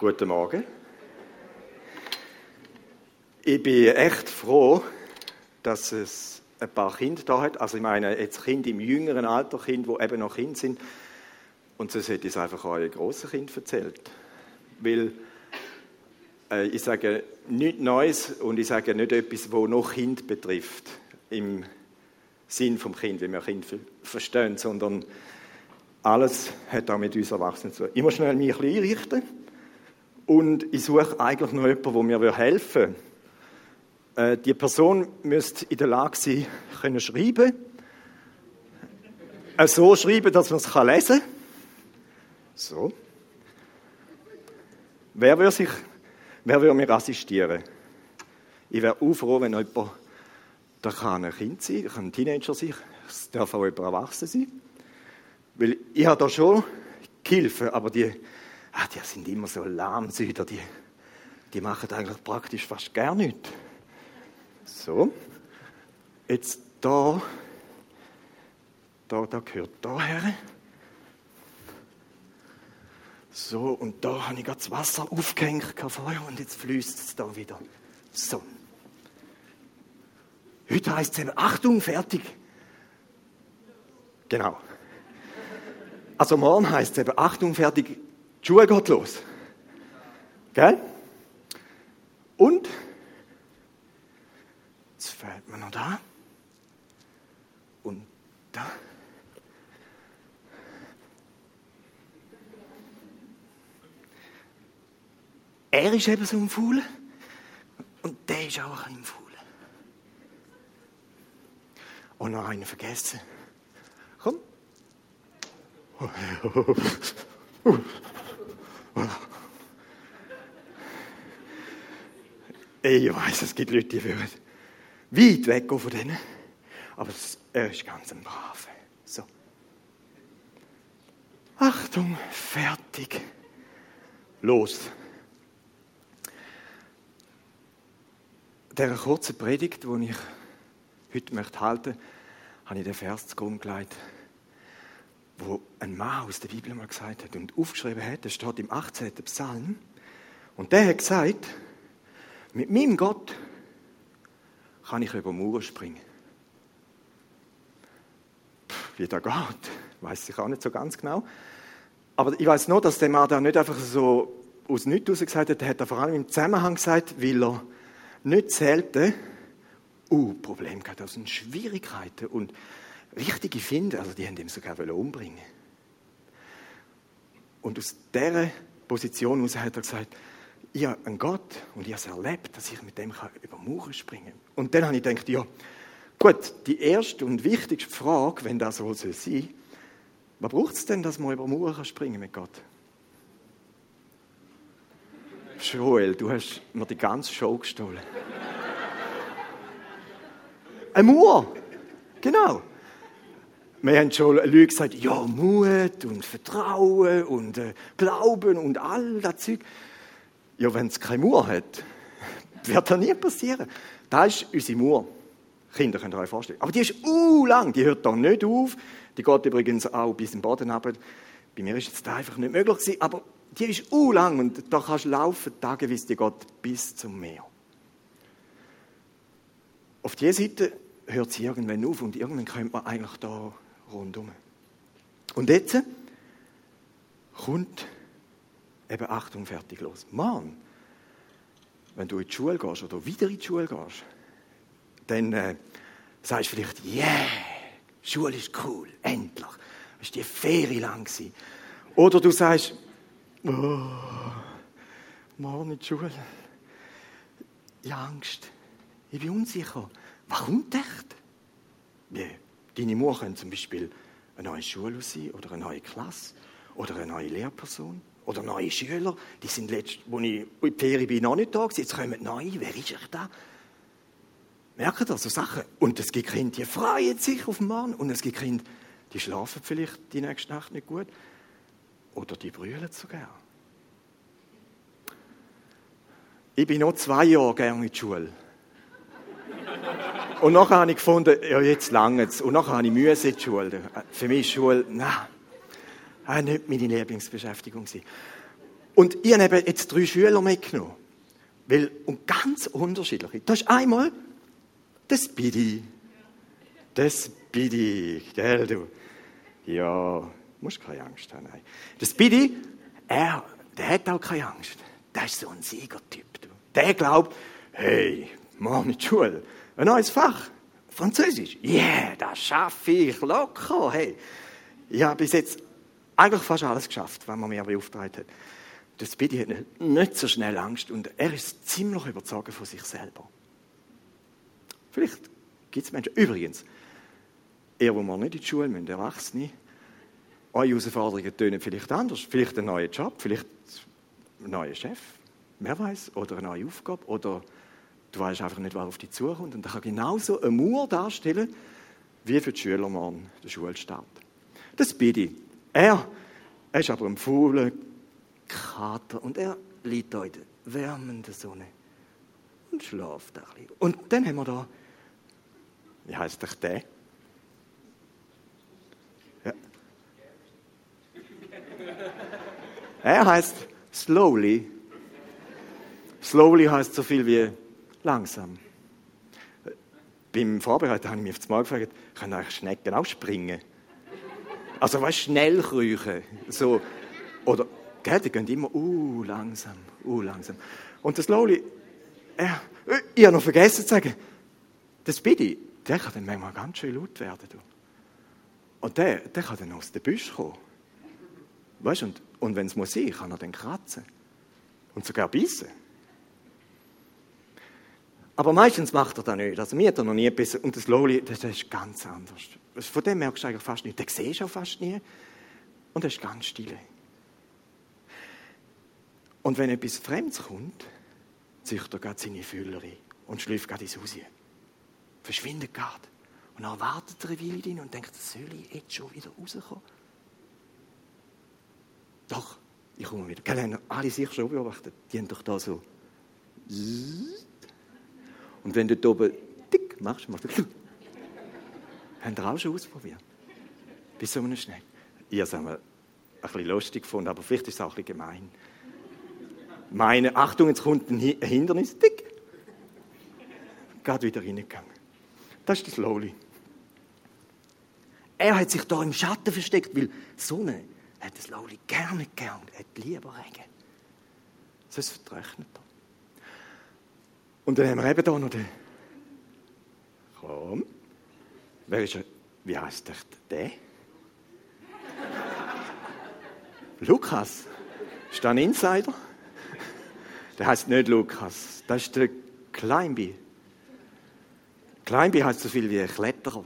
Guten Morgen. Ich bin echt froh, dass es ein paar Kinder da hat. Also ich meine jetzt Kinder im jüngeren Alter, Kinder, die eben noch Kinder sind. Und sonst hätte ich es einfach euren grossen Kind erzählt. Weil äh, ich sage nichts Neues und ich sage nicht etwas, wo noch Kind betrifft. Im Sinn vom Kind, wie wir Kind verstehen, sondern alles hat auch mit uns Erwachsenen zu tun. Ich muss schnell mich ein bisschen einrichten und ich suche eigentlich noch jemanden, der mir helfen würde. Äh, die Person müsste in der Lage sein, können schreiben. Äh, so schreiben, dass man es lesen kann. So. Wer würde, sich, wer würde mir assistieren? Ich wäre auch froh, wenn jemand, da kann ein Kind sein, kann ein Teenager sein, es darf auch jemand erwachsen sein. Weil ich habe da schon Gehilfen, aber die, ach, die sind immer so lahmsüder, die, die machen eigentlich praktisch fast gar nichts. So, jetzt da, da, da gehört da her. So, und da habe ich gerade das Wasser aufgehängt vorher und jetzt fließt es da wieder. So. Heute heißt es eben, Achtung, fertig. Genau. Also morgen heißt es eben, Achtung, fertig, die Schule geht los. Gell? Und, jetzt fällt mir noch da und da. Er ist eben so ein Faul und der ist auch ein Faul. Und noch einen vergessen. Komm. Ich weiß, es gibt Leute, die würden weit weggehen von denen. Aber er ist ganz ein Brave. So. Achtung, fertig. Los. Dieser kurzen Predigt, die ich heute möchte halten möchte, habe ich den Vers zugrunde gelegt wo ein Mann aus der Bibel mal gesagt hat und aufgeschrieben hat, das steht im 18. Psalm. Und der hat gesagt, mit meinem Gott kann ich über Mauern springen. Pff, wie das geht, weiß ich auch nicht so ganz genau. Aber ich weiß nur, dass der Mann da nicht einfach so aus nichts heraus gesagt hat, er hat vor allem im Zusammenhang gesagt, weil er nicht selten uh, Probleme gehabt, also Schwierigkeiten und richtige Finden, also die haben ihn sogar umbringen Und aus dieser Position heraus hat er gesagt, ich habe einen Gott und ich habe es erlebt, dass ich mit dem über Mauern springen kann. Und dann habe ich gedacht, ja, gut, die erste und wichtigste Frage, wenn das so sein soll, was braucht es denn, dass man über Mauern springen mit Gott? Joel, du hast mir die ganze Show gestohlen. Eine Mauer, genau. Wir haben schon Leute gesagt, ja, Mut und Vertrauen und äh, Glauben und all das Zeug. Ja, wenn es keine Mauer hat, wird das nie passieren. Das ist unsere Mauer. Kinder könnt ihr euch vorstellen. Aber die ist uh lang, die hört da nicht auf. Die geht übrigens auch bis im Boden runter. Bei mir ist das einfach nicht möglich gewesen, aber die ist uh lang und da kannst du laufen, tageweise, die geht bis zum Meer. Auf dieser Seite hört sie irgendwann auf und irgendwann könnte man eigentlich da rundum. Und jetzt kommt eben Achtung, fertig los. Mann, wenn du in die Schule gehst oder wieder in die Schule gehst, dann äh, sagst du vielleicht, yeah, Schule ist cool, endlich. Es war die Ferien lang. Gewesen. Oder du sagst, oh, morgen in die Schule. Ich habe Angst. Ich bin unsicher. Was kommt? Yeah. Deine Mutter könnte zum Beispiel eine neue Schule sein oder eine neue Klasse oder eine neue Lehrperson oder neue Schüler. Die sind letzt, wo ich in die Ferien bin, noch nicht da gewesen. Jetzt kommen neue. Wer ist ich da? Merkt ihr so Sachen? Und es gibt Kinder, die freuen sich auf den Mann. Und es gibt Kinder, die schlafen vielleicht die nächste Nacht nicht gut. Oder die brüllen sogar. Ich bin noch zwei Jahre gerne in die Schule. Und nachher habe ich gefunden, ja, jetzt lange es. Und nachher habe ich Mühe in die Schule. Für mich ist Schule, nein, nicht meine Lieblingsbeschäftigung. Und ich habe jetzt drei Schüler mitgenommen. Weil, und ganz unterschiedliche. Das ist einmal das Bidi. Das Bidi, gell, du? Ja, musst keine Angst haben. Nein. Das Bidi, er, der hat auch keine Angst. Der ist so ein Siegertyp. Du. Der glaubt, hey, mach nicht Schule. Ein neues Fach. Französisch. Yeah, das schaffe ich locker. Hey. Ich habe bis jetzt eigentlich fast alles geschafft, was man mir beauftragt hat. Das Bidi hat nicht so schnell Angst und er ist ziemlich überzeugt von sich selber. Vielleicht gibt es Menschen. Übrigens, ihr, wo man nicht in die Schule müssen, Erwachsene, eure Herausforderungen tönen vielleicht anders. Vielleicht ein neuer Job, vielleicht ein neuer Chef, wer weiß, oder eine neue Aufgabe, oder du weißt einfach nicht, was auf dich zukommt. Und das kann genauso eine Mauer darstellen, wie für die Schüler morgen der Schulstart. Das Bidi. Er, er ist aber ein fauler Kater und er liegt da in der wärmenden Sonne und schläft ein bisschen. Und dann haben wir da, wie heißt der der? Ja. Er heißt Slowly. Slowly heißt so viel wie langsam. Beim Vorbereiten habe ich mich auf das Mal gefragt, können eigentlich Schnecken auch springen? Also was schnell kriechen. So, oder, gell, die gehen immer, uh, langsam, uh, langsam. Und das Slowly, er, ich habe noch vergessen zu sagen, das Bidi, der kann dann manchmal ganz schön laut werden. Du. Und der, der kann dann aus den Büschen kommen. Weißt, und, und wenn es muss sein, kann er dann kratzen. Und sogar beißen. Aber meistens macht er das nicht. Also mir hat er noch nie gebissen. Und das Loli, das, ist ganz anders. Von dem merkst du eigentlich fast nicht. Den siehst du auch fast nie. Und er ist ganz still. Und wenn etwas Fremdes kommt, zieht er gerade seine Füller ein und schläft gerade ins Haus. Verschwindet gerade. Und dann wartet er eine Weile und denkt, soll ich jetzt schon wieder rauskommen? Doch, ich komme wieder. Gell, haben alle sich schon beobachtet? Die haben doch da so. Und wenn du da oben dick machst, machst du. Haben ihr auch schon ausprobiert? Bei so einem Schneck. Ich habe es ein bisschen lustig gefunden, aber vielleicht ist es auch ein bisschen gemein. Meine, Achtung, jetzt kommt ein Hindernis, dick. Gerade wieder reingegangen. Das ist das Loli. Er hat sich da im Schatten versteckt, weil Sonne hat das Loli gerne gern, hat lieber Regen. Sonst vertrocknet er. Und dann haben wir eben hier noch den. Komm. Wer ist er? Wie heißt der? Der? Lukas. Ist das ein Insider? Der heißt nicht Lukas. Das ist der Kleinbi. Kleinbi heißt so viel wie ein Kletterer.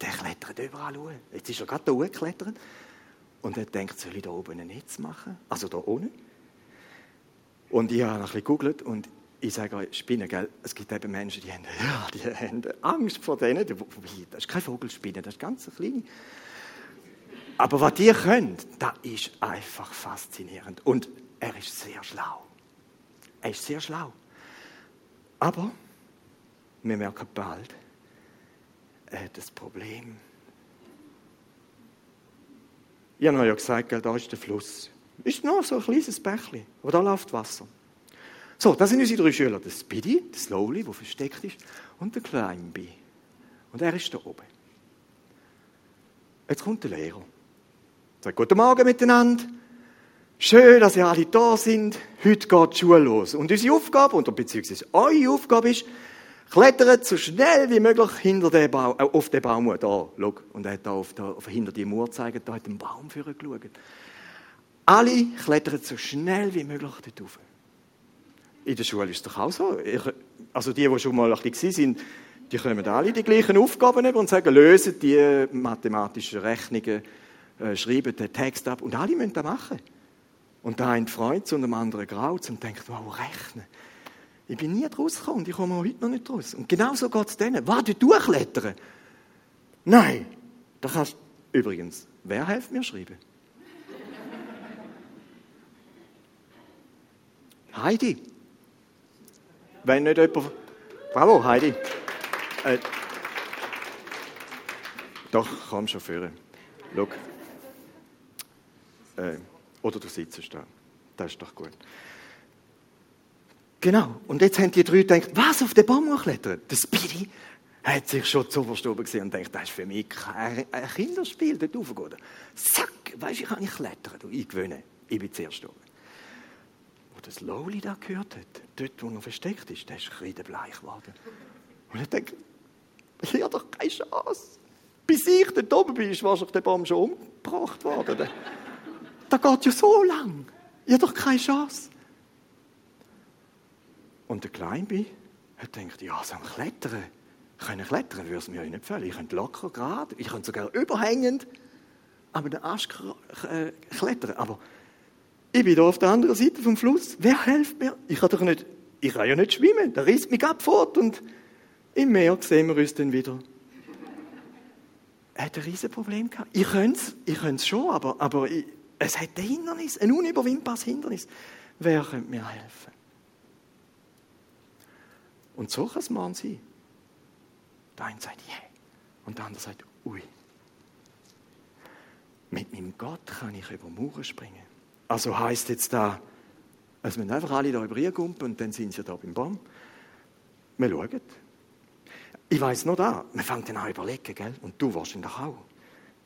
Der klettert überall hoch. Jetzt ist er gerade hier hochgeklettert. Und er denkt, soll ich da oben ein Netz machen? Also da ohne. Und ich habe ein bisschen gegoogelt und ich sage euch, Spinnen, gell? es gibt eben Menschen, die haben, ja, die haben Angst vor denen. Das ist keine Vogelspinne, das ist ganz klein. Aber was die können, das ist einfach faszinierend. Und er ist sehr schlau. Er ist sehr schlau. Aber wir merken bald, er hat das Problem. Ich habe ja gesagt, da ist der Fluss. Ist noch so ein kleines Bächli, wo da läuft Wasser. So, das sind unsere drei Schüler. Der Speedy, der Slowly, der versteckt ist, und der Kleinby. Und er ist da oben. Jetzt kommt der Lehrer. Sagt, guten Morgen miteinander. Schön, dass ihr alle da sind. Heute geht die Schule los. Und unsere Aufgabe, oder beziehungsweise eure Aufgabe ist, klettert so schnell wie möglich hinter den Baum, äh, auf den Baum. Da, schau. Und er hat da, auf, da auf, hinter die Mauer gezeigt, da hat ein Baum für geschaut. Alle klettern so schnell wie möglich dort rauf. In der Schule ist es doch auch so. Ich, also die, die schon mal ein bisschen sind, die kommen alle die gleichen Aufgaben über und sagen, lösen die mathematischen Rechnungen, äh, schreiben den Text ab. Und alle müssen das machen. Und der eine freut und der andere graut und denkt, wow, rechnen. Ich bin nie draus gekommen und ich komme heute noch nicht draus. Und genau so geht es denen. Warte, durchklettern? Nein. Da kannst übrigens, wer hilft mir schreiben? Heidi. Wenn nicht jemand. Bravo, Heidi. Äh, doch, komm schon führen. Schau. Äh, oder du sitzt da. Das ist doch gut. Genau. Und jetzt haben die drei gedacht, was, auf den Baum klettern? Der Speedy hat sich schon zu oben gesehen und denkt, das ist für mich kein Kinderspiel, dort raufgehen. Zack, weisst du, ich kann nicht klettern, du, ich gewöhne. Ich bin zuerst oben. Das Lowly da gehört hat, dort, wo er versteckt ist, der ist kreidebleich geworden. Und er denkt, ich habe doch keine Chance. Bis ich dort oben bin, ist wahrscheinlich der Baum schon umgebracht worden. Das geht ja so lang. Ich habe doch keine Chance. Und der Kleinbi hat gedacht, ja, so ein Klettern, können klettern würde es mir ja nicht gefallen. Ich könnte locker gerade, ich könnte sogar überhängend aber den Ast klettern. Aber ich bin hier auf der anderen Seite vom Fluss. Wer hilft mir? Ich kann doch nicht, ich kann ja nicht schwimmen. Da reißt mich ab fort und im Meer sehen wir uns dann wieder. Er hat ein riesen Problem gehabt. Ich könnte es, ich schon, aber, aber ich, es hat ein Hindernis, ein unüberwindbares Hindernis. Wer könnte mir helfen? Und so kann es mal sein. Der eine sagt, yeah. Und der andere sagt, ui. Mit meinem Gott kann ich über Mauern springen. Also heißt jetzt da, also wir einfach alle da rübergumpen und dann sind sie da beim Baum. Wir schauen. Ich weiß noch da, man fängt dann an überlegen, gell? und du wahrscheinlich auch.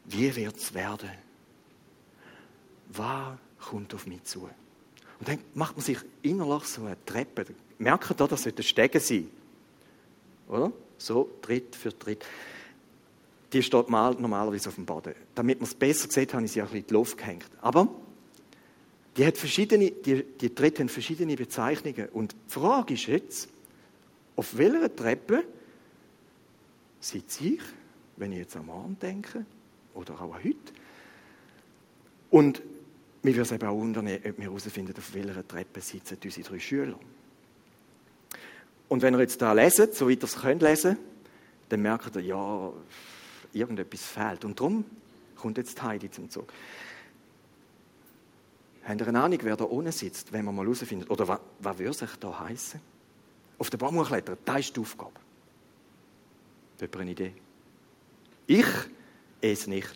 Wie wird es werden? Was kommt auf mich zu? Und dann macht man sich innerlich so eine Treppe. Merkt ihr, das sollte Stege sein. Oder? So, Tritt für Tritt. Die steht mal normalerweise auf dem Boden. Damit man es besser sieht, habe ich sie auch in die Luft gehängt. Aber die, hat verschiedene, die, die Tritte haben verschiedene Bezeichnungen. Und die Frage ist jetzt, auf welcher Treppe sitze ich, wenn ich jetzt am Abend denke, oder auch heute. Und mich würde es eben auch wundern, ob wir herausfinden, auf welcher Treppe sitzen unsere drei Schüler. Und wenn ihr jetzt da leset, so wie ihr es könnt lesen, dann merkt ihr, ja, irgendetwas fehlt. Und darum kommt jetzt Heidi zum Zug. Habt ihr eine Ahnung, wer da unten sitzt, wenn man mal herausfindet? Oder was, würde sich da heißen? Auf den Baum klettern, das ist die Aufgabe. Habt ihr eine Idee? Ich es nicht.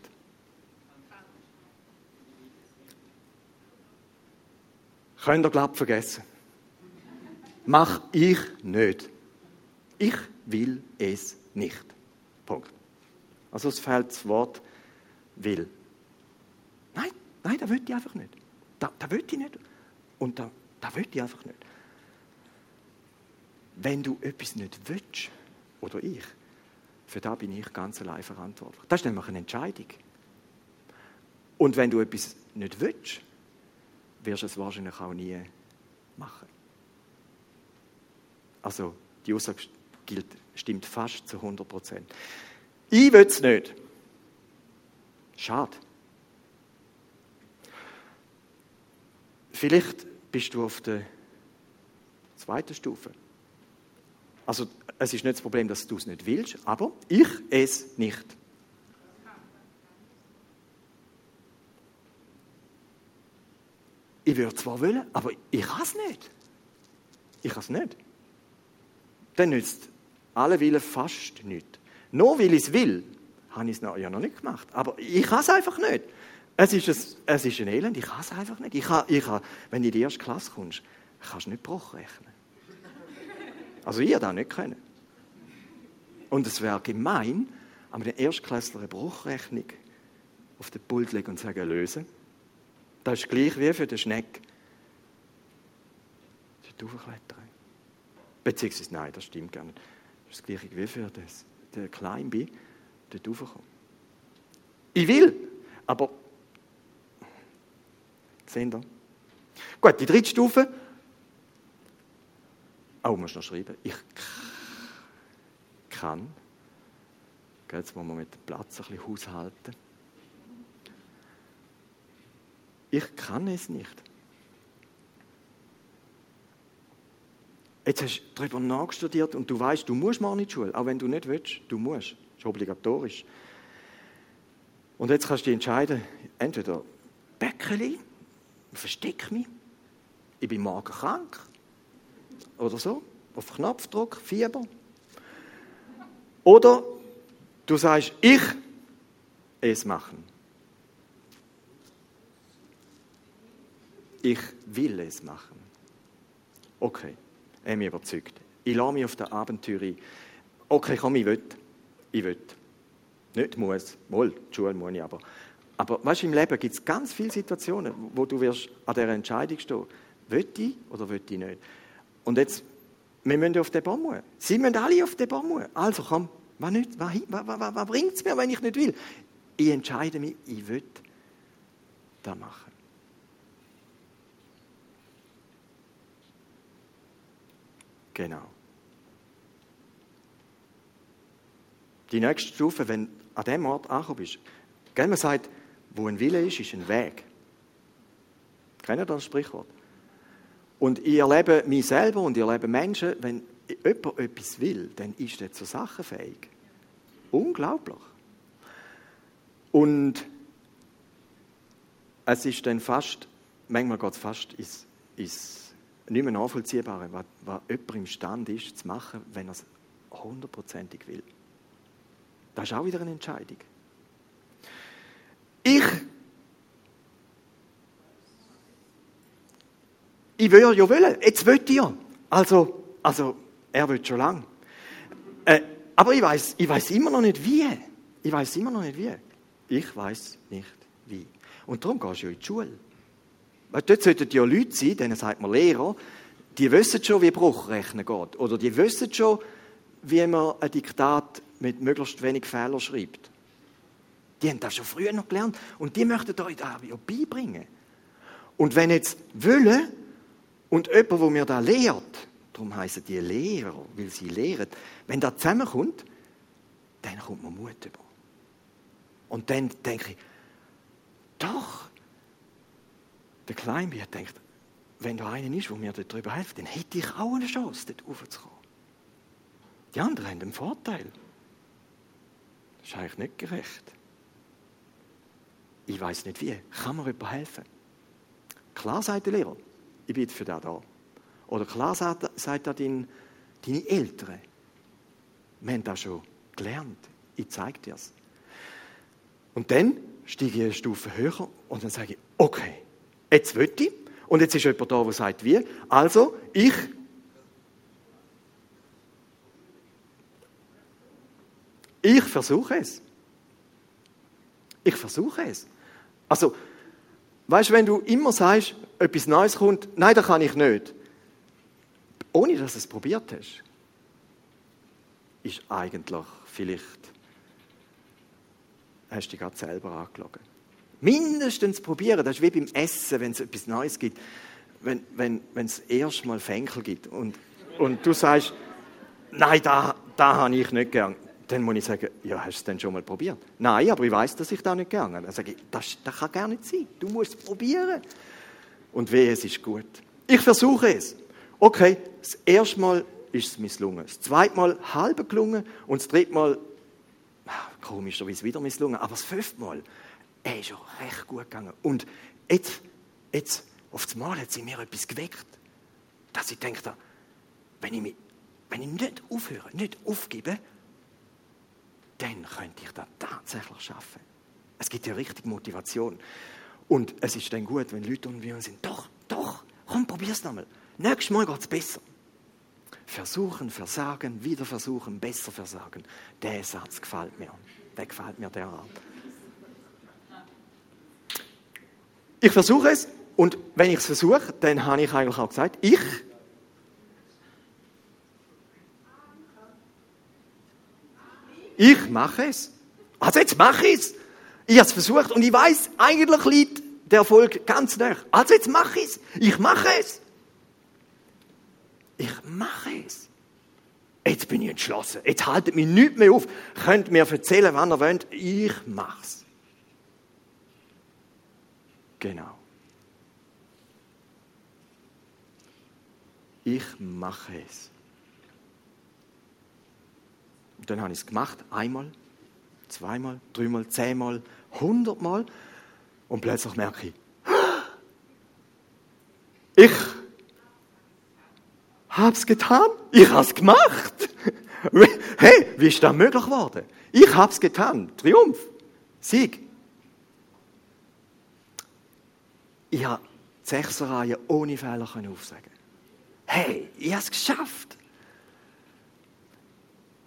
Könnt ihr glatt vergessen. Mach ich nicht. Ich will es nicht. Punkt. Also es fehlt das Wort will. Nein, nein, da will ich einfach nicht. Da, da will ich nicht. Und da, da will ich einfach nicht. Wenn du etwas nicht willst, oder ich, für das bin ich ganz allein verantwortlich. Das ist nämlich eine Entscheidung. Und wenn du etwas nicht willst, wirst du es wahrscheinlich auch nie machen. Also die Aussage gilt, stimmt fast zu 100 Prozent. Ich will es nicht. Schade. Vielleicht bist du auf der zweiten Stufe. Also es ist nicht das Problem, dass du es nicht willst, aber ich es nicht. Ich würde zwar wollen, aber ich kann es nicht. Ich kann es nicht. Dann nützt alle Willen fast nichts. Nur weil ich es will, habe ich es ja noch nicht gemacht. Aber ich kann es einfach nicht. Es ist, ein, es ist ein Elend, ich kann es einfach nicht. Ich kann, ich kann, wenn du in die erste Klasse kommst, kannst du nicht Bruch rechnen. Also ich das nicht können. Und es wäre gemein, aber den Erstklässler eine Bruchrechnung auf den Pult legen und sagen, lösen. Das ist gleich wie für den Schneck. Das Aufklettern. Beziehungsweise, nein, das stimmt gar nicht. Das ist das gleiche wie für das, den Kleinbi, dort raufkommen. Ich will, aber Seht ihr? Gut, die dritte Stufe. Oh, muss noch schreiben. Ich kann. Jetzt wollen wir mit dem Platz ein bisschen haushalten. Ich kann es nicht. Jetzt hast du darüber nachstudiert und du weißt, du musst mal in die Schule, auch wenn du nicht willst, du musst. Das ist obligatorisch. Und jetzt kannst du dich entscheiden, entweder Bäckeli, verstecke mich, ich bin morgen krank oder so, auf Knopfdruck, Fieber. Oder du sagst, ich es machen. ich will es machen. Okay, er mich überzeugt. Ich lasse mich auf das Abenteuer ein. Okay, komm, ich will. Ich will. Nicht muss. Wohl, die Schule muss ich aber. Aber weißt im Leben gibt es ganz viele Situationen, wo du wirst an dieser Entscheidung stehen Will ich oder will ich nicht? Und jetzt, wir müssen auf den Baum. Sie müssen alle auf den Baum. Also komm, was, was, was, was, was bringt es mir, wenn ich nicht will? Ich entscheide mich, ich will das machen. Genau. Die nächste Stufe, wenn du an dem Ort angekommen bist, man sagt, wo ein Wille ist, ist ein Weg. Kennt ihr das Sprichwort? Und ich erlebe mich selber und ich erlebe Menschen, wenn jemand etwas will, dann ist er zur Sache fähig. Unglaublich. Und es ist dann fast, manchmal geht es fast ins, ins nicht mehr Nachvollziehbare, was, was jemand imstande ist zu machen, wenn er es hundertprozentig will. Das ist auch wieder eine Entscheidung. Ich, ich will ja wollen, jetzt ich ja. Also, also er will schon lange. Äh, aber ich weiß ich weiß immer noch nicht wie. Ich weiß immer noch nicht wie. Ich weiß nicht wie. Und darum gehst du ja in die Schule. Weil dort sollten ja Leute sein, denen sagt man Lehrer, die wissen schon, wie Bruchrechnen geht. Oder die wissen schon, wie man ein Diktat mit möglichst wenig Fehlern schreibt. Die haben das schon früher noch gelernt und die möchten euch das auch beibringen. Und wenn jetzt wollen und jemand, der mir da lehrt, darum heißen die Lehrer, weil sie lehren, wenn das zusammenkommt, dann kommt man Mut über. Und dann denke ich, doch, der Kleinbier denkt, wenn da einer ist, der mir darüber hilft, dann hätte ich auch eine Chance, dort raufzukommen. Die anderen haben einen Vorteil. Das ist eigentlich nicht gerecht. Ich weiß nicht wie. Kann mir jemand helfen? Klar sagt der Lehrer, ich bin für das da. Oder klar sagt, sagt da dein, deine Eltern, wir haben das schon gelernt. Ich zeige dir es. Und dann steige ich eine Stufe höher und dann sage ich, okay, jetzt will ich. Und jetzt ist jemand da, der sagt, wie. Also, ich Ich versuche es. Ich versuche es. Also, weißt du, wenn du immer sagst, etwas Neues kommt, nein, das kann ich nicht, ohne dass du es probiert hast, ist eigentlich vielleicht, hast du dich gerade selber angelogen. Mindestens probieren, das ist wie beim Essen, wenn es etwas Neues gibt, wenn, wenn, wenn es erst mal Fenkel gibt und, und du sagst, nein, da, da habe ich nicht gern dann muss ich sagen, ja, hast du es denn schon mal probiert? Nein, aber ich weiß, dass ich da nicht gegangen. Dann sage ich, das, das kann gar nicht sein. Du musst es probieren. Und weh, es ist gut. Ich versuche es. Okay, das erste Mal ist es misslungen. Das zweite Mal halb gelungen und das dritte Mal, ah, komischerweise wieder misslungen, aber das fünfte Mal, er ist schon recht gut gegangen. Und jetzt, jetzt, auf das Mal hat sie mir etwas geweckt, dass ich denke, wenn ich, mich, wenn ich nicht aufhöre, nicht aufgebe, dann könnte ich das tatsächlich schaffen. Es gibt ja richtig Motivation. Und es ist dann gut, wenn Leute um uns sind, doch, doch, komm, probier's nochmal. Nächstes Mal geht es besser. Versuchen, versagen, wieder versuchen, besser versagen. Der Satz gefällt mir. Der gefällt mir derart. Ich versuche es und wenn ich es versuche, dann habe ich eigentlich auch gesagt, ich Ich mache es. Also jetzt mache ich es. Ich habe es versucht und ich weiß, eigentlich liegt der Erfolg ganz nah. Also jetzt mache ich es. Ich mache es. Ich mache es. Jetzt bin ich entschlossen. Jetzt haltet mich nichts mehr auf. Könnt mir erzählen, wann ihr wollt. Ich mache es. Genau. Ich mache es. Und dann habe ich es gemacht, einmal, zweimal, dreimal, zehnmal, hundertmal. Und plötzlich merke ich, ich habe es getan, ich habe es gemacht. Hey, wie ist das möglich geworden? Ich habe es getan. Triumph, Sieg. Ich habe die Sechserreihe ohne Fehler aufsagen Hey, ich habe es geschafft.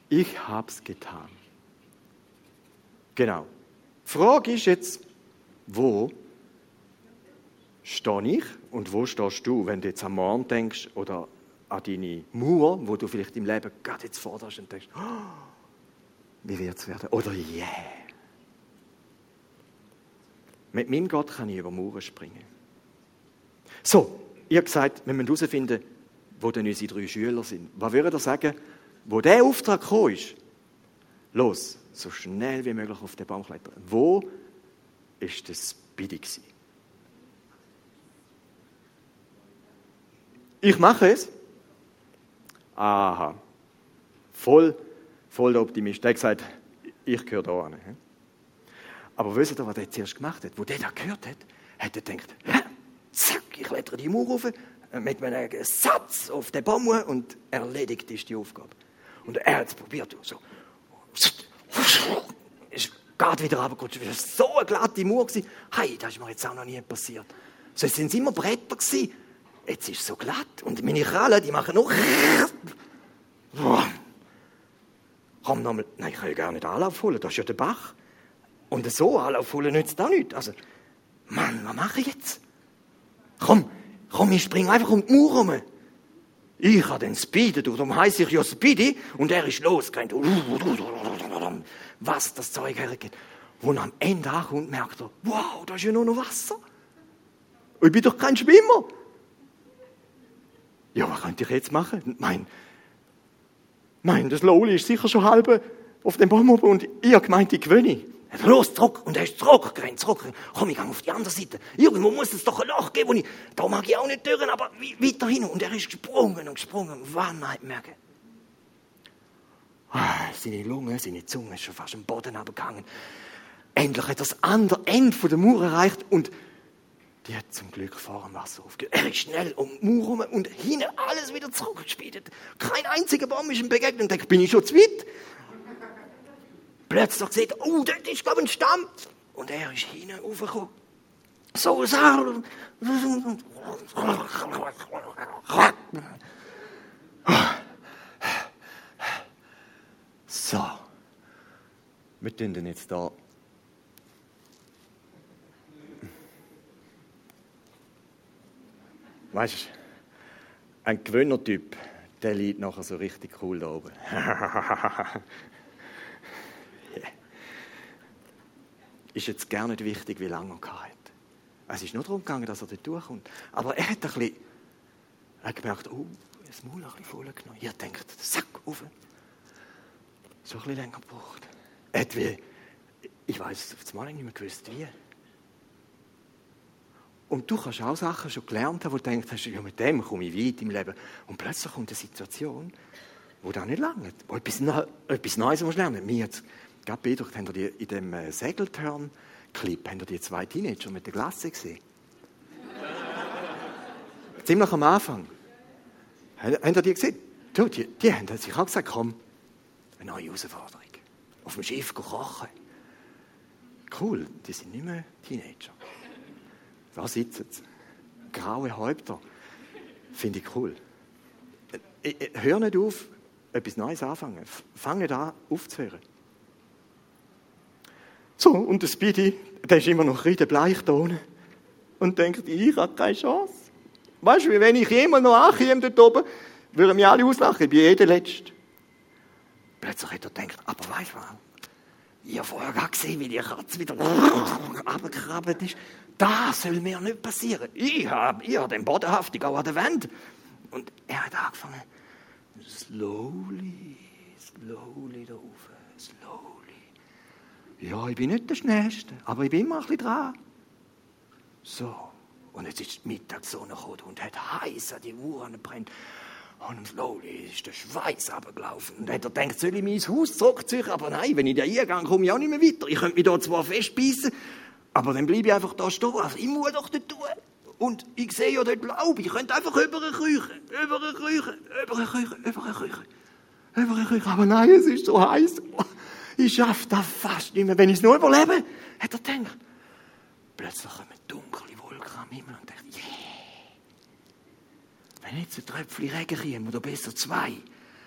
Ich habe es getan. Genau. Die Frage ist jetzt, wo stehe ich und wo stehst du, wenn du jetzt am Morgen denkst oder an deine Mauer, wo du vielleicht im Leben gerade jetzt forderst und denkst, oh, wie wird es werden? Oder yeah. Mit meinem Gott kann ich über Mauern springen. So, ich habe gesagt, wir müssen herausfinden, wo denn unsere drei Schüler sind. Was würde er sagen, wo der Auftrag gekommen ist? Los, so schnell wie möglich auf den Baum klettern. Wo ist das Speedy gewesen? Ich mache es. Aha. Voll, voll der Optimist. Der hat gesagt, ich gehöre da an. Aber wisst ihr, was der zuerst gemacht hat? Wo der da gehört hat, hat er gedacht, zack, ich klettere die Mauer rauf, äh, mit einem Satz auf den Baum und erledigt ist die Aufgabe. Und er hat es probiert. So. Ist gerade wieder runtergerutscht. Es war so eine glatte Mauer. Hey, das ist mir jetzt auch noch nie passiert. So, es sind immer Bretter gewesen. Jetzt ist es so glatt. Und meine Krallen, die machen noch. Komm nochmal. Nein, ich kann ja gar nicht Anlauf holen. Das ist ja der Bach. Und so Anlauf holen nützt auch nichts. Also, Mann, was mache ich jetzt? Komm, komm, ich springe einfach um die Mauer rum. Ich habe den Speedy, darum heiße ich ja Speedy, und er ist losgerannt. Was das Zeug hergeht. Und am Ende ankommt, merkt er, wow, da ist ja nur noch Wasser. Ich bin doch kein Schwimmer. Ja, was könnte ich jetzt machen? Mein, mein, das Loli ist sicher schon halb auf dem Baum oben und habe gemeint, ich gewinne. Los, zurück. Und er ist zurückgerannt, zurückgerannt. Komm, ich gehe auf die andere Seite. Irgendwo muss es doch ein Loch geben, wo ich, da mag ich auch nicht hören, aber weiter hin. Und er ist gesprungen und gesprungen. Wann hat merken. Ah, seine Lunge, seine Zunge ist schon fast am Boden abgehangen. Endlich hat er das andere Ende der Mauer erreicht und die hat zum Glück vor dem Wasser aufgehört. Er ist schnell um die Mauer rum und hinten alles wieder zurückgespielt. Kein einziger Baum ist ihm begegnet und denkt, bin ich schon zu weit? Plötzlich sieht oh, dort ist, ein Stamm. Und er ist hinten raufgekommen. So, so. So. Wir tun den jetzt da. Weißt du, ein Gewöhnertyp, der liegt nachher so richtig cool da oben. ist jetzt gar nicht wichtig, wie lange er hat. Es ist nur darum gegangen, dass er dort durchkommt. Aber er hat ein bisschen er hat gemerkt, oh, das Maul ein bisschen voll genommen. Er denkt, zack, auf. So ein bisschen länger gebraucht. Er ich weiß das Mal nicht mehr gewusst, wie. Und du kannst auch Sachen schon gelernt haben, wo du denkst, ja, mit dem komme ich weit im Leben. Und plötzlich kommt eine Situation, wo das nicht lange, wo etwas, Neues musst lernen. Mir jetzt Gerade beeindruckt, habt ihr die, in dem äh, Segeltörn-Clip, habt ihr die zwei Teenager mit der Glasse gesehen? Ziemlich am Anfang. Habt ihr die gesehen? Du, die, die haben sich auch gesagt, komm, eine neue Herausforderung. Auf dem Schiff kochen. Cool, die sind nicht mehr Teenager. Da sitzen sie. Graue Häupter. Finde ich cool. Äh, äh, hör nicht auf, etwas Neues anfangen. Fange an, aufzuhören. So, und der Speedy, der ist immer noch bleich da unten und denkt, ich habe keine Chance. Weißt du, wenn ich jemals noch ankomme dort oben, würden mich alle auslachen, ich bin jeder Letzte. Plötzlich hat er gedacht, aber weißt du was? Ich habe vorher gar gesehen, wie die Katze wieder abgekrabbelt ist. Das soll mir nicht passieren. Ich habe ich hab den bodenhaftig auch an der Wand. Und er hat angefangen, slowly, slowly da rauf, slowly. Ja, ich bin nicht der Schnellste, aber ich bin immer ein bisschen dran. So, und jetzt ist die Mittagssonne gekommen und hat heiß an die Uhr brennt. Und slowly ist der Schweiß abgelaufen. Und hat er gedacht, soll ich mein Haus zurückziehen? Aber nein, wenn ich da eingehe, komme ich auch nicht mehr weiter. Ich könnte mich da zwar festbeissen, aber dann bleibe ich einfach da stehen. Also ich muss doch dort tun. Und ich sehe ja dort Laub. Ich könnte einfach über eine Küche, über eine Küche, über eine Küche, über eine Küche, über eine Küche. Aber nein, es ist so heiß ich schaffe das fast nicht mehr, wenn ich es nur überlebe, hat er gedacht. Plötzlich kommen dunkle Wolken am Himmel und denkt, yeah. wenn jetzt ein Tröpfchen Regen käme, oder besser zwei,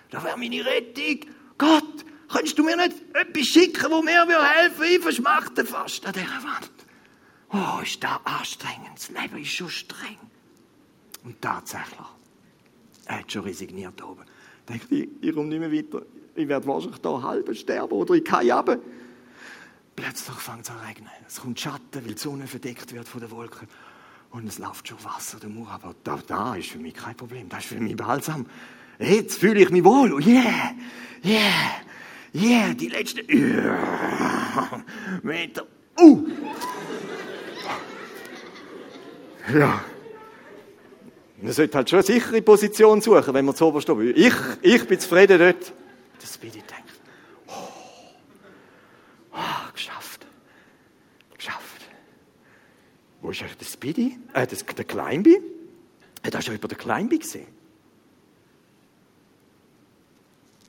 das wäre meine Rettung. Gott, kannst du mir nicht etwas schicken, wo mir helfen will? Ich verschmachte fast an dieser Wand. Oh, ist das anstrengend. Das Leben ist schon streng. Und tatsächlich, er hat schon resigniert oben. Er denkt, ich, ich komme nicht mehr weiter. Ich werde wahrscheinlich hier halb sterben oder ich kann runter. Plötzlich fängt es an zu regnen. Es kommt Schatten, weil die Sonne verdeckt wird von den Wolken. Und es läuft schon Wasser der Mauer. Aber da, da ist für mich kein Problem. Das ist für mich balsam. Jetzt fühle ich mich wohl. Yeah, yeah, yeah. Die letzten Meter. Uh! Ja. Man sollte halt schon eine sichere Position suchen, wenn man zu oben Ich, ich bin zufrieden dort. Das ich denkt. Oh, oh, geschafft. Geschafft. Wo ist eigentlich der Speedy? Äh, das, der Kleinby? Hat er schon über den Kleinby gesehen?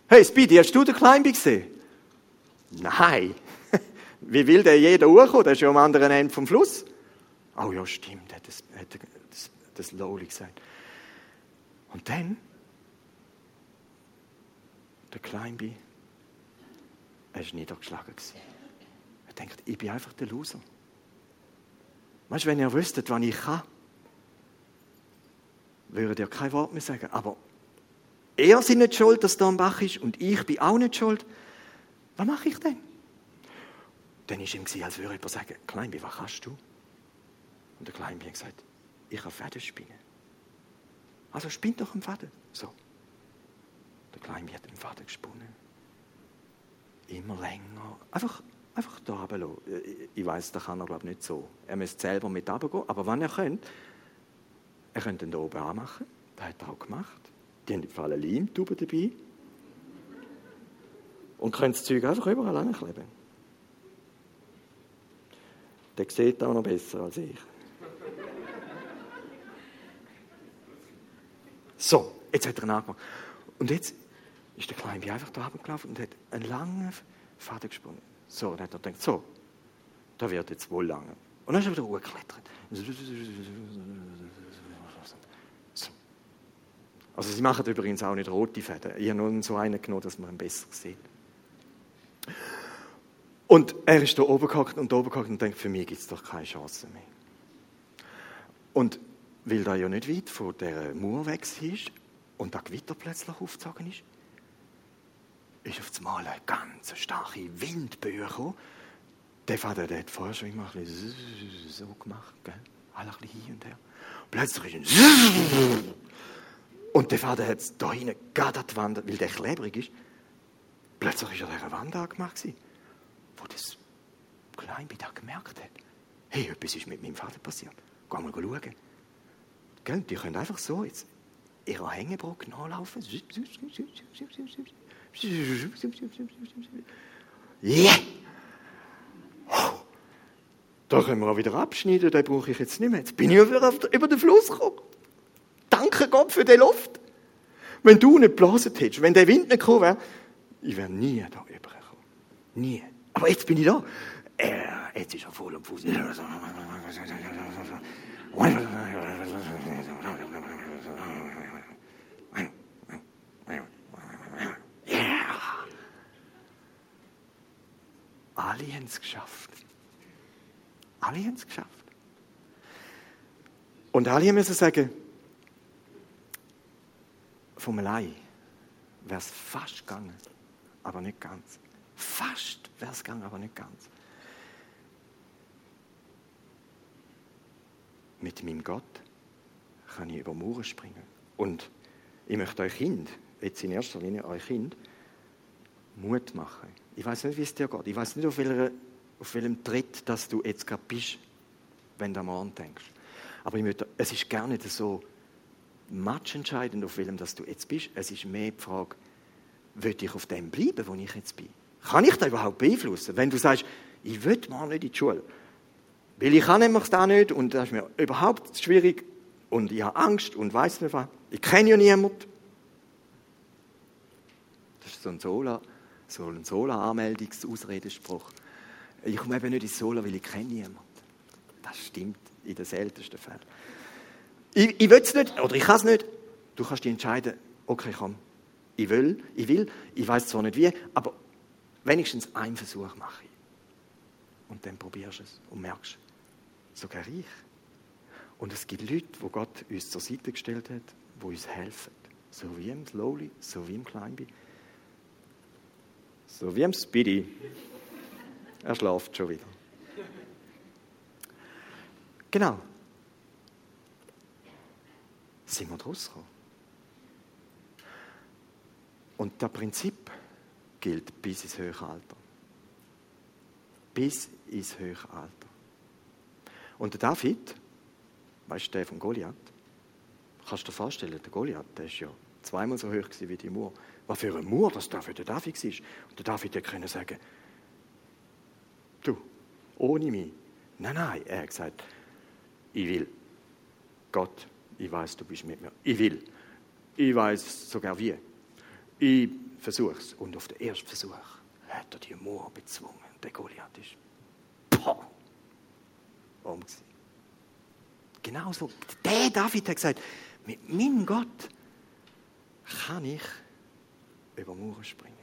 Hey Speedy, hast du den Kleinby gesehen? Nein. Wie will der jeder hochkommen? Der ist ja am anderen Ende vom Fluss. Oh ja, stimmt, hat das, das, das Lowly gesagt. Und dann, der Kleinby, er war niedergeschlagen. Er denkt, ich bin einfach der Loser. Weißt du, wenn ihr wüsstet, was ich kann, würdet ihr kein Wort mehr sagen. Aber er ist nicht schuld, dass da ein Bach ist und ich bin auch nicht schuld. Was mache ich denn? Dann war ihm, als würde jemand sagen, Kleinby, was kannst du? Und der Kleine hat gesagt, ich kann Fäden spinnen. Also spinn doch einen Faden. So. Der Kleine hat den Faden gesponnen. Immer länger. Einfach, einfach da runterlassen. Ich weiß, das kann er glaube ich nicht so. Er müsste selber mit runtergehen. Aber wenn er könnte, er könnte den da oben anmachen. Das hat er auch gemacht. Die haben im eine Leimtube dabei. Und können das Zeug einfach überall ankleben. Der sieht auch noch besser als ich. So, jetzt hat er ihn angemacht. Und jetzt ist der Kleine einfach da gelaufen und hat einen langen Faden gesponnen. So, dann hat er gedacht, so, da wird jetzt wohl lange. Und dann ist er wieder hochgeklettert. So. Also sie machen übrigens auch nicht rote Fäden. Ich habe nur so einen genommen, dass man ihn besser sieht. Und er ist da oben gehockt und da oben gehockt und denkt, für mich gibt es doch keine Chance mehr. Und weil da ja nicht weit von der Mauer weg ist und da Gewitter plötzlich aufgezogen ist, ist auf einmal eine ganz starke Windböe gekommen. Der Vater der hat vorher schon immer ein so gemacht, gell? alle ein bisschen hin und her. Plötzlich ist ein und der Vater hat es da hinten gerade an die Wand, weil der klebrig ist, plötzlich ist er an dieser Wand angemacht wo das Kleinbi da gemerkt hat, hey, etwas ist mit meinem Vater passiert. Geh mal schauen. Gell? Die können einfach so jetzt ihrer Hängebrücke nachlaufen. Yeah! Da können wir auch wieder abschneiden, den brauche ich jetzt nicht mehr. Jetzt bin ich über, über den Fluss gekommen. Danke Gott für den Luft. Wenn du nicht geblasen hättest, wenn der Wind nicht gekommen wäre, ich wäre nie da übergekommen. Nie. Aber jetzt bin ich da. Äh, jetzt ist er voll am Fuß. Alle haben es geschafft. Alle haben es geschafft. Und alle müssen sagen, vom allein wäre es fast gegangen, aber nicht ganz. Fast wäre es gegangen, aber nicht ganz. Mit meinem Gott kann ich über Mauern springen. Und ich möchte euch Kind, jetzt in erster Linie euch Kind, Mut machen. Ich weiß nicht, wie es dir geht. Ich weiß nicht, auf, welcher, auf welchem Tritt dass du jetzt gerade bist, wenn du am Morgen denkst. Aber möchte, es ist gar nicht so matchentscheidend, auf welchem dass du jetzt bist. Es ist mehr die Frage, will ich auf dem bleiben, wo ich jetzt bin? Kann ich da überhaupt beeinflussen? Wenn du sagst, ich will mal nicht in die Schule, weil ich kann nämlich das nicht und das ist mir überhaupt schwierig und ich habe Angst und weiß nicht was. Ich kenne ja niemanden. Das ist so ein Sola, so ein Sola-Anmeldungsausredespruch. Ich komme eben nicht ins Sola, weil ich kenne niemanden. Das stimmt in den seltensten Fällen. Ich, ich will es nicht, oder ich kann es nicht, Du kannst dich entscheiden, okay, komm, ich will, ich will, ich weiß zwar nicht wie, aber wenigstens einen Versuch mache ich. Und dann probierst du es und merkst, sogar ich. Und es gibt Leute, wo Gott uns zur Seite gestellt hat, wo uns helfen. So wie im Slowly, so wie im Kleinbi. So wie im Speedy. Er schlaft schon wieder. Genau. Sind wir draus. Und das Prinzip gilt bis ins höhere. Bis ins höhere. Und der David, weißt du, der von Goliath, kannst du dir vorstellen, der Goliath, der ist ja zweimal so hoch wie die Mauer. Was für ein Mauer das da für den David war. Und der David hätte können sagen, du, ohne mich. Nein, nein, er hat gesagt, ich will. Gott, ich weiß, du bist mit mir. Ich will. Ich weiß sogar wie. Ich versuche es. Und auf den ersten Versuch hat er die Mauer bezwungen. Der Goliath ist boah, um. Genauso. Der David hat gesagt, mit meinem Gott kann ich über Mauern springen.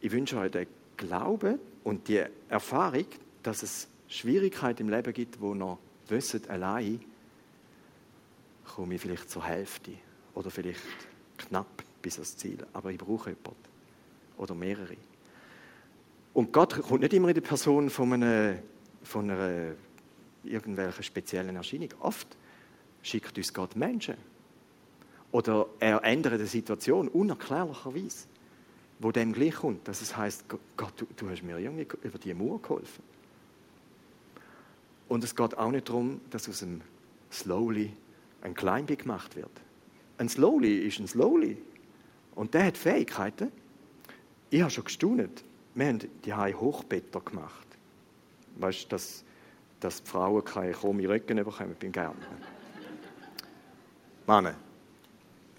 Ich wünsche euch den Glauben und die Erfahrung, dass es Schwierigkeiten im Leben gibt, wo noch wissen, allein komme ich vielleicht zur Hälfte oder vielleicht knapp bis ans Ziel. Aber ich brauche jemanden oder mehrere. Und Gott kommt nicht immer in der Person von einer, von einer irgendwelchen speziellen Erscheinung. Oft schickt uns Gott Menschen. Oder er ändert die Situation unerklärlicherweise, wo dem gleich kommt, dass es heißt, Gott, du, du hast mir irgendwie über die Mauer geholfen. Und es geht auch nicht darum, dass aus einem Slowly ein Kleinbi gemacht wird. Ein Slowly ist ein Slowly. Und der hat Fähigkeiten. Ich habe schon gestaunt. Wir haben die Hochbetter gemacht. Weißt du, dass, dass die Frauen keine krumme Rücken bekommen beim Gärtner. Männer.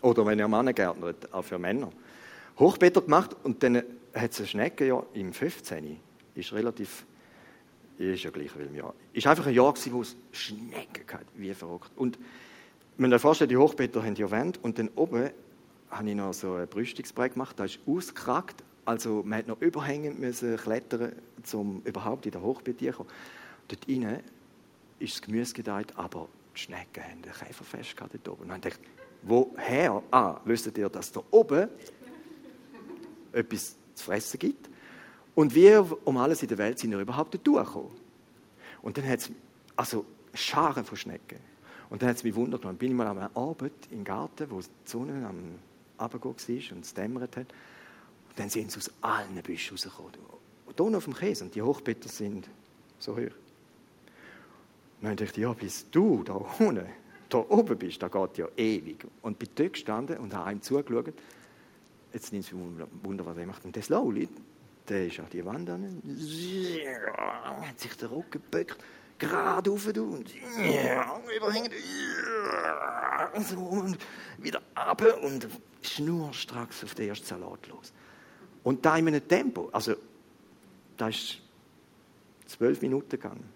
Oder wenn ihr Männer gärtnert, auch für Männer. Hochbetter gemacht und dann hat es eine Schnecke ja im 15. Ist relativ ist ja gleich wie im Jahr. Ist einfach ein Jahr gewesen, wo es Schnecken gab, wie verrückt. Und muss sich vorstellen, die Hochbetter haben die Wände und dann oben habe ich noch so ein Brüstungsbrett gemacht, das ist ausgeragt, also man musste noch überhängen müssen klettern, um überhaupt in der Hochbett zu kommen. Dort innen ist das Gemüse gedeiht, aber die Schnecken haben den Käfer fest dort oben. Und dachte woher? Ah, wisst ihr, dass da oben etwas zu fressen gibt? Und wir um alles in der Welt sind wir überhaupt nicht durchgekommen. Und dann hat es, also Scharen von Schnecken. Und dann hat es mich wundert genommen. Bin ich mal am Abend im Garten, wo die Sonne am Abendgehen war und es dämmert hat. Und dann sind sie aus allen Büschen rausgekommen. Und hier auf dem Käse. Und die Hochbetter sind so hoch. Und dann dachte ich, ja, bis du da unten, da oben bist, da geht ja ewig. Und bin dort gestanden und habe einem zugeschaut. Jetzt nimmt es mich Wunder, was er macht. Und das Lowly, der ist an die Wand an, hat sich den Rücken gebückt, gerade auf und überhängt, so, und wieder ab und schnurstracks auf den ersten Salat los. Und da in einem Tempo, also da ist zwölf Minuten gegangen.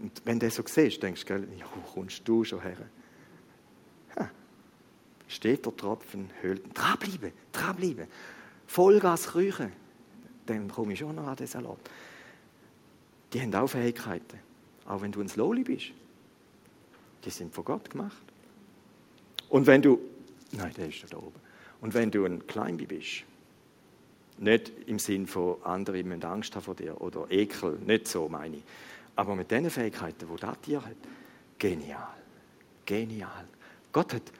Und wenn du das so siehst, denkst du, ja, wo kommst du schon her? Ha. Steht der Tropfen, höhlt. Dranbleiben, dranbleiben. Vollgas kriechen. Dann komme ich schon noch an den Salat. Die haben auch Fähigkeiten. Auch wenn du ein Slowly bist. Die sind von Gott gemacht. Und wenn du, nein, der ist da oben. Und wenn du ein Kleinbi bist, nicht im Sinn von anderen müssen Angst haben vor dir oder Ekel, nicht so meine ich. Aber mit den Fähigkeiten, die das Tier hat, genial. Genial. Gott hat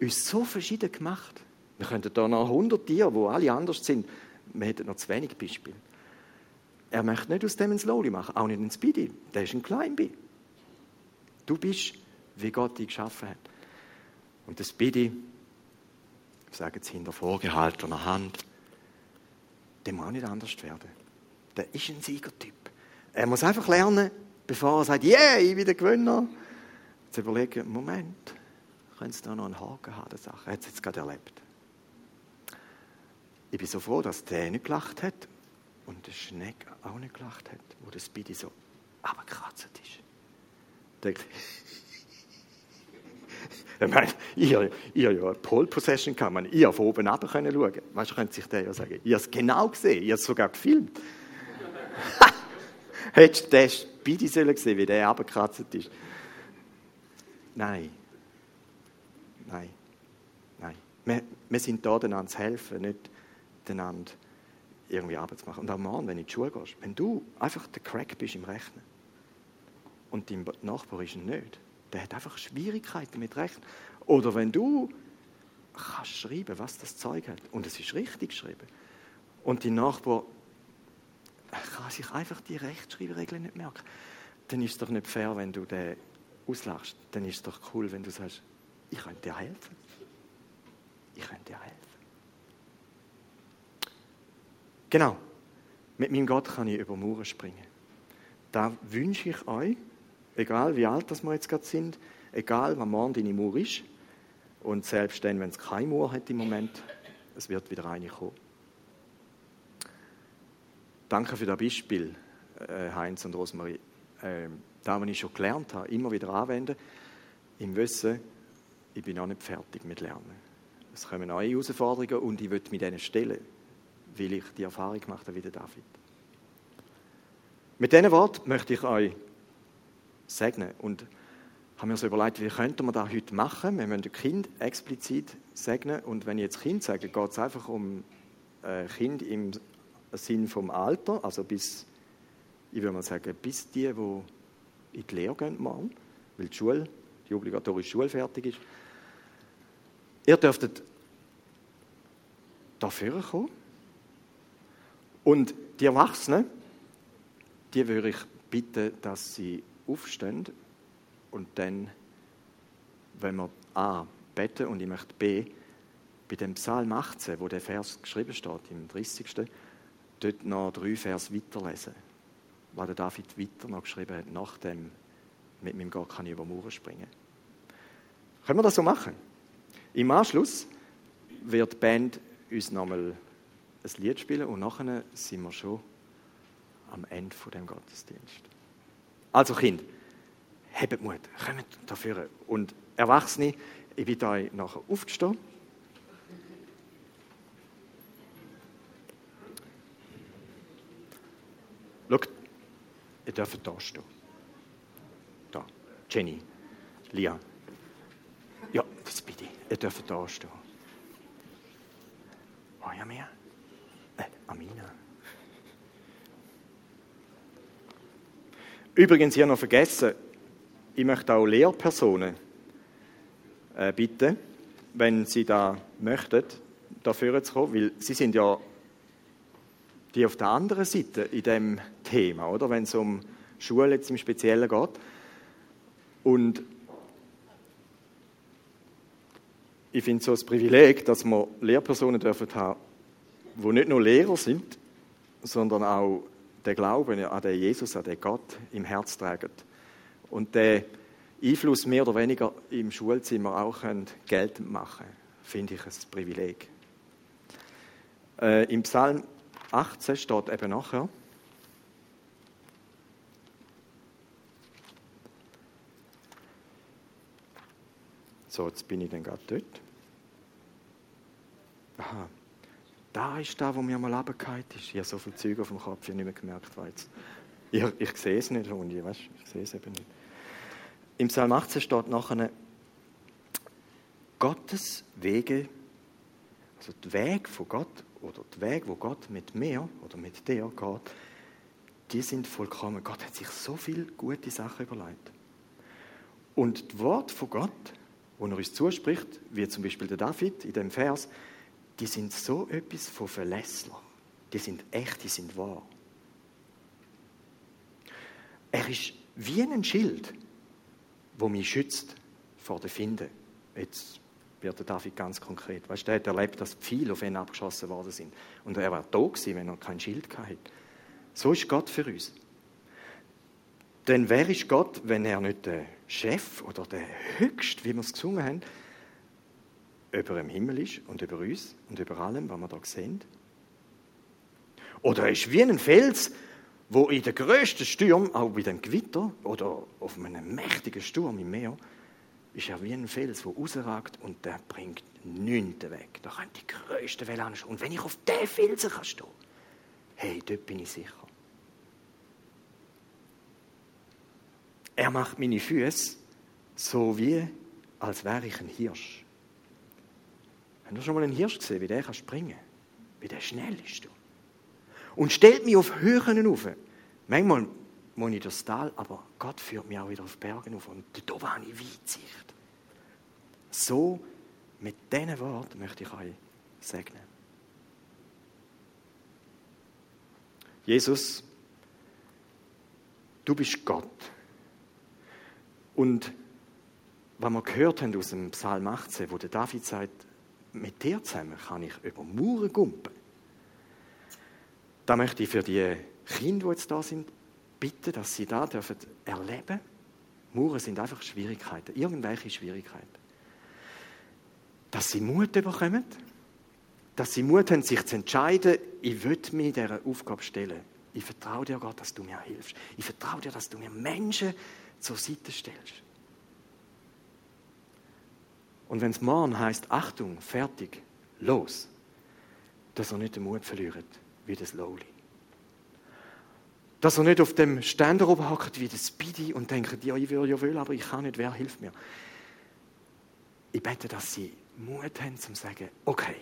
uns so verschieden gemacht. Wir könnten da noch 100 Tiere, wo alle anders sind. Wir hätten noch zu wenig Beispiele. Er möchte nicht aus dem ein Slowly machen, auch nicht ein Speedy. Der ist ein Kleinbi. Du bist, wie Gott dich geschaffen hat. Und der Speedy, ich sage jetzt hinter vorgehaltener Hand, der muss auch nicht anders werden. Der ist ein Siegertyp. Er muss einfach lernen, bevor er sagt, yeah, ich bin der Gewinner, zu überlegen, Moment, könnte es da noch einen Haken haben, der Sache. Er hat es jetzt gerade erlebt. Ich bin so froh, dass der nicht gelacht hat und der Schneck auch nicht gelacht hat, wo das Speedy so abgekratzt ist. Denkt, Ich meine, ihr, ihr ja Pole Possession kann man, ihr von oben runter können schauen. Weißt du, könnte sich der ja sagen, ihr habt es genau gesehen, ihr habt es sogar gefilmt. Hättest du den Speedy sollen sehen, wie der runtergekratzt ist? Nein. Nein. Nein. Wir, wir sind da, einander zu helfen, nicht einander irgendwie Arbeit zu machen. Und auch morgen, wenn du in die Schule gehst, wenn du einfach der Crack bist im Rechnen und dein Nachbar ist nicht, der hat einfach Schwierigkeiten mit Rechnen. Oder wenn du kannst schreiben, was das Zeug hat, und es ist richtig geschrieben, und dein Nachbar kann sich einfach die Rechtschreibregeln nicht merken, dann ist es doch nicht fair, wenn du den auslachst. Dann ist es doch cool, wenn du sagst, ich könnte dir helfen. Ich könnte dir helfen. Genau. Mit meinem Gott kann ich über Mauern springen. Da wünsche ich euch, egal wie alt das wir jetzt gerade sind, egal was morgen deine Mauer ist, und selbst dann, wenn es keine Mauer hat im Moment, es wird wieder eine kommen. Danke für das Beispiel, äh, Heinz und Rosmarie. Ähm, da, was ich schon gelernt habe, immer wieder anwenden, im Wissen, ich bin noch nicht fertig mit Lernen. Es kommen neue Herausforderungen und ich will mit denen stellen, weil ich die Erfahrung gemacht habe wie der David. Mit diesen Worten möchte ich euch segnen und habe mir so überlegt, wie könnte man das heute machen? Wir müssen das Kind explizit segnen und wenn ich jetzt Kind sage, geht es einfach um äh, Kind im Sinn vom Alter, also bis, ich würde mal sagen, bis die, die in die Lehre gehen morgen, weil die Schule, die obligatorische Schule fertig ist. Ihr dürftet dafür kommen. Und die Erwachsenen, die würde ich bitten, dass sie aufstehen und dann, wenn wir A, beten und ich möchte B, bei dem Psalm 18, wo der Vers geschrieben steht, im 30 dort noch drei Vers weiterlesen, was der David weiter noch geschrieben hat, nachdem mit meinem Gott kann ich über Mauern springen. Können wir das so machen? Im Anschluss wird die Band uns nochmal ein Lied spielen und nachher sind wir schon am Ende von dem Gottesdienst. Also Kind, habt Mut, kommt dafür. Und Erwachsene, ich bitte euch nachher aufzustehen. Ihr dürft da stehen. Da. Jenny, Lia. Ja, das ich. Ihr dürft da stehen. Oh ja, mehr. Äh, Amina. Übrigens, hier noch vergessen, ich möchte auch Lehrpersonen äh, bitten, wenn sie da möchten, dafür zu kommen, weil sie sind ja die auf der anderen Seite in dem Thema, oder? Wenn es um Schule jetzt im Speziellen geht. Und ich finde so ein Privileg, dass wir Lehrpersonen dürfen haben, die nicht nur Lehrer sind, sondern auch den Glauben an den Jesus, an den Gott im Herz tragen. Und den Einfluss mehr oder weniger im Schulzimmer auch geltend machen finde ich ein Privileg. Äh, Im Psalm 18 steht eben nachher, So, jetzt bin ich dann gerade dort. Aha, da ist da, wo mir mal runtergefallen ist. Ich habe so viel Zeug auf dem Kopf, ich habe nicht mehr gemerkt. Ich, ich sehe es nicht, und ich, weißt, ich sehe es eben nicht. Im Psalm 18 steht nachher, Gottes Wege, also der Weg von Gott oder der Weg, wo Gott mit mir oder mit dir geht, die sind vollkommen. Gott hat sich so viele gute Sachen überlegt. Und das Wort von Gott, wo er uns zuspricht, wie zum Beispiel der David in dem Vers, die sind so etwas von Verlässler. Die sind echt, die sind wahr. Er ist wie ein Schild, wo mich schützt vor den Finden. Jetzt wird der David ganz konkret. Weißt du, er hat erlebt, dass Pfeile auf ihn abgeschossen worden sind. Und er war da gewesen, wenn er kein Schild hatte. So ist Gott für uns. Denn wer ist Gott, wenn er nicht der Chef oder der Höchste, wie wir es gesungen haben, über dem Himmel ist und über uns und über allem, was wir da sehen? Oder er ist wie ein Fels, wo in den größten Sturm, auch bei dem Gewitter oder auf einem mächtigen Sturm im Meer, ist er wie ein Fels, der rausragt und der bringt nichts weg. Da kann die größte Welle anstehen. Und wenn ich auf diesen Felsen kann stehen hey, dort bin ich sicher. Er macht meine Füße so wie, als wäre ich ein Hirsch. Habt ihr schon mal einen Hirsch gesehen, wie der kann springen kann? Wie der schnell ist. Und stellt mich auf Höhen auf. Manchmal muss ich das Tal, aber Gott führt mich auch wieder auf Bergen auf. Und da habe ich Weitsicht. So, mit diesen Worten möchte ich euch segnen. Jesus, du bist Gott. Und was wir gehört haben aus dem Psalm 18, wo der David sagt, mit dir zusammen kann ich über Mauern gumpen. Da möchte ich für die Kinder, die jetzt da sind, bitten, dass sie da dürfen erleben. Mauern sind einfach Schwierigkeiten, irgendwelche Schwierigkeiten. Dass sie Mut bekommen, dass sie Mut haben, sich zu entscheiden, ich will mich dieser Aufgabe stellen. Ich vertraue dir, Gott, dass du mir hilfst. Ich vertraue dir, dass du mir Menschen zur Seite stellst. Und wenn es morgen heißt, Achtung, fertig, los, dass er nicht den Mut verliert, wie das Lowly. Dass er nicht auf dem Ständer oben hockt wie das Speedy und denkt, ja, ich will ja will, aber ich kann nicht, wer hilft mir? Ich bete, dass sie Mut haben, zu sagen, okay,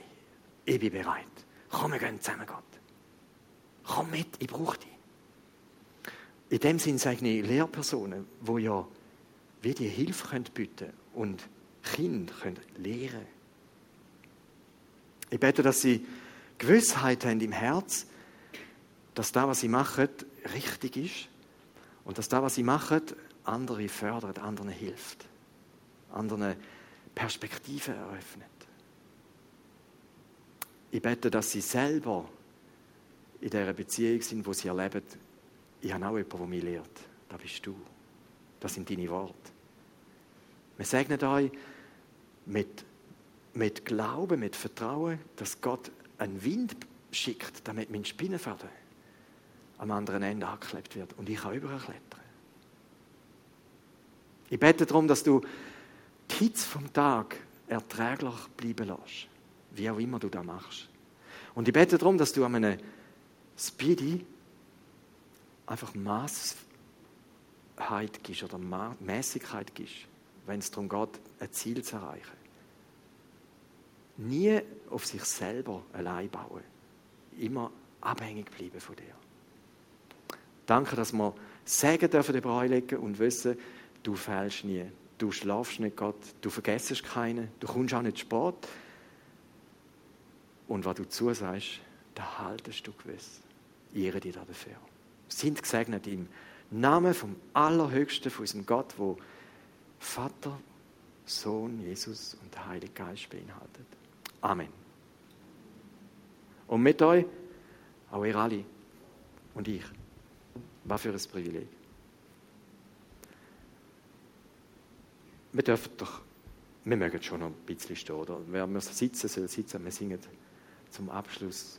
ich bin bereit. Komm, wir gehen zusammen, Gott. Komm mit, ich brauche dich. In dem Sinne sage ich Lehrpersonen, die ja wie die Hilfe bieten können und Kinder können lehren Ich bete, dass sie Gewissheit haben im Herz, dass das, was sie machen, richtig ist und dass das, was sie machen, andere fördert, anderen hilft, anderen Perspektiven eröffnet. Ich bete, dass sie selber in dieser Beziehung sind, wo sie erleben, ich habe auch jemanden, der mich lehrt. Das bist du. Das sind deine Worte. Wir segnen euch mit, mit Glauben, mit Vertrauen, dass Gott einen Wind schickt, damit mein Spinnenfaden am anderen Ende angeklebt wird und ich kann überklettern. Ich bete darum, dass du die Hitze vom Tag erträglich bleiben lässt, wie auch immer du das machst. Und ich bete darum, dass du an einem Speedy einfach Maßheit gibst oder Mäßigkeit gibst, wenn es darum geht, ein Ziel zu erreichen. Nie auf sich selber allein bauen. Immer abhängig bleiben von dir. Danke, dass wir Segen dürfen über legen und wissen, du fällst nie. Du schlafst nicht Gott, du vergessest keinen, du kommst auch nicht Sport. Und was du zusagst, da haltest du gewiss. Ehre dich dafür. Sind gesegnet im Namen vom Allerhöchsten, von unserem Gott, wo Vater, Sohn, Jesus und der Heilige Geist beinhaltet. Amen. Und mit euch, auch ihr alle und ich. Was für ein Privileg. Wir dürfen doch, wir mögen schon noch ein bisschen stehen, oder? Wer sitzen soll sitzen, wir singen zum Abschluss